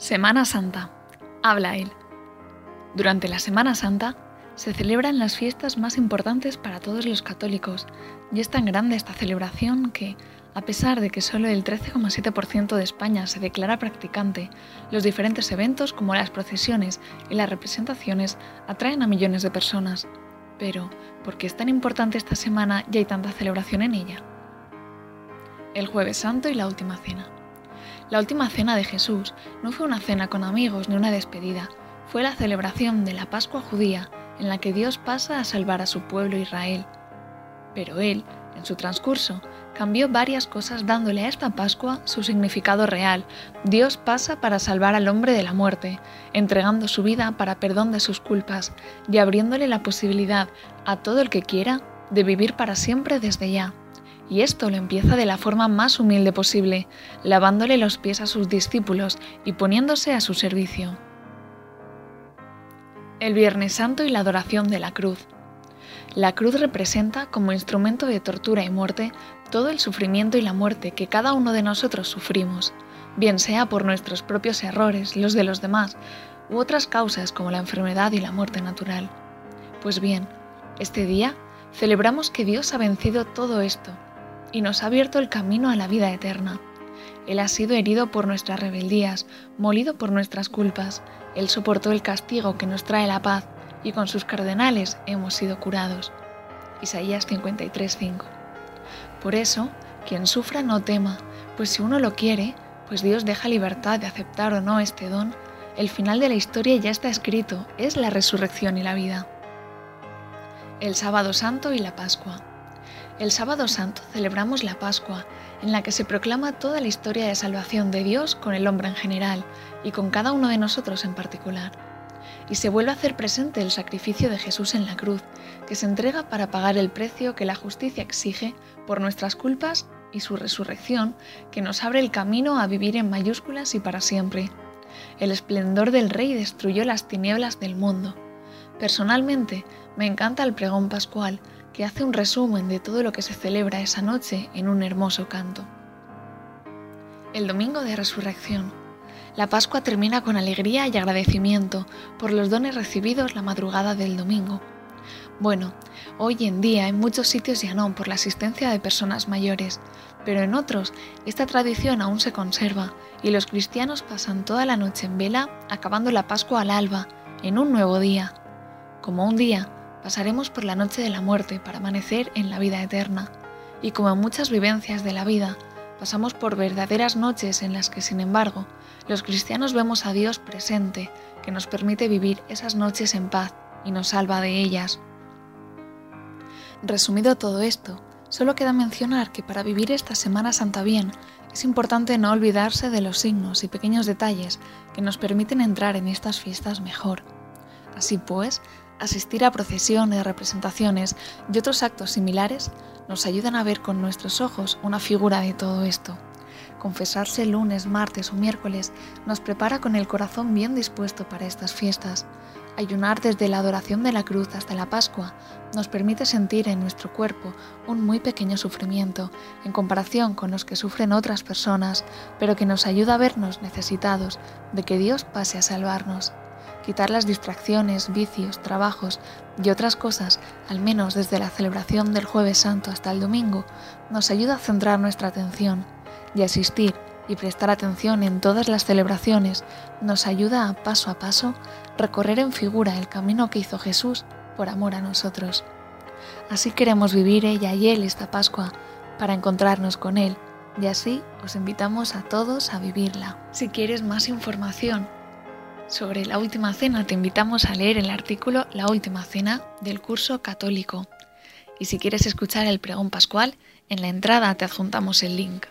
Semana Santa. Habla él. Durante la Semana Santa se celebran las fiestas más importantes para todos los católicos y es tan grande esta celebración que, a pesar de que solo el 13,7% de España se declara practicante, los diferentes eventos como las procesiones y las representaciones atraen a millones de personas. Pero, ¿por qué es tan importante esta semana y hay tanta celebración en ella? El jueves santo y la última cena. La última cena de Jesús no fue una cena con amigos ni una despedida, fue la celebración de la Pascua judía en la que Dios pasa a salvar a su pueblo Israel. Pero Él, en su transcurso, cambió varias cosas dándole a esta Pascua su significado real. Dios pasa para salvar al hombre de la muerte, entregando su vida para perdón de sus culpas y abriéndole la posibilidad a todo el que quiera de vivir para siempre desde ya. Y esto lo empieza de la forma más humilde posible, lavándole los pies a sus discípulos y poniéndose a su servicio. El Viernes Santo y la adoración de la cruz. La cruz representa como instrumento de tortura y muerte todo el sufrimiento y la muerte que cada uno de nosotros sufrimos, bien sea por nuestros propios errores, los de los demás, u otras causas como la enfermedad y la muerte natural. Pues bien, este día celebramos que Dios ha vencido todo esto y nos ha abierto el camino a la vida eterna. Él ha sido herido por nuestras rebeldías, molido por nuestras culpas. Él soportó el castigo que nos trae la paz y con sus cardenales hemos sido curados. Isaías 53:5. Por eso, quien sufra no tema, pues si uno lo quiere, pues Dios deja libertad de aceptar o no este don, el final de la historia ya está escrito, es la resurrección y la vida. El sábado santo y la Pascua. El sábado santo celebramos la Pascua, en la que se proclama toda la historia de salvación de Dios con el hombre en general y con cada uno de nosotros en particular. Y se vuelve a hacer presente el sacrificio de Jesús en la cruz, que se entrega para pagar el precio que la justicia exige por nuestras culpas y su resurrección, que nos abre el camino a vivir en mayúsculas y para siempre. El esplendor del Rey destruyó las tinieblas del mundo. Personalmente, me encanta el pregón pascual, que hace un resumen de todo lo que se celebra esa noche en un hermoso canto. El domingo de resurrección. La Pascua termina con alegría y agradecimiento por los dones recibidos la madrugada del domingo. Bueno, hoy en día en muchos sitios ya no por la asistencia de personas mayores, pero en otros esta tradición aún se conserva y los cristianos pasan toda la noche en vela acabando la Pascua al alba, en un nuevo día. Como un día, pasaremos por la noche de la muerte para amanecer en la vida eterna. Y como en muchas vivencias de la vida, pasamos por verdaderas noches en las que, sin embargo, los cristianos vemos a Dios presente, que nos permite vivir esas noches en paz y nos salva de ellas. Resumido todo esto, solo queda mencionar que para vivir esta Semana Santa bien, es importante no olvidarse de los signos y pequeños detalles que nos permiten entrar en estas fiestas mejor. Así pues, asistir a procesiones, representaciones y otros actos similares nos ayudan a ver con nuestros ojos una figura de todo esto. Confesarse lunes, martes o miércoles nos prepara con el corazón bien dispuesto para estas fiestas. Ayunar desde la adoración de la cruz hasta la Pascua nos permite sentir en nuestro cuerpo un muy pequeño sufrimiento en comparación con los que sufren otras personas, pero que nos ayuda a vernos necesitados de que Dios pase a salvarnos quitar las distracciones, vicios, trabajos y otras cosas, al menos desde la celebración del jueves santo hasta el domingo, nos ayuda a centrar nuestra atención y asistir y prestar atención en todas las celebraciones nos ayuda a paso a paso recorrer en figura el camino que hizo Jesús por amor a nosotros. Así queremos vivir ella y él esta Pascua para encontrarnos con él y así os invitamos a todos a vivirla. Si quieres más información sobre la Última Cena, te invitamos a leer el artículo La Última Cena del curso católico. Y si quieres escuchar el pregón pascual, en la entrada te adjuntamos el link.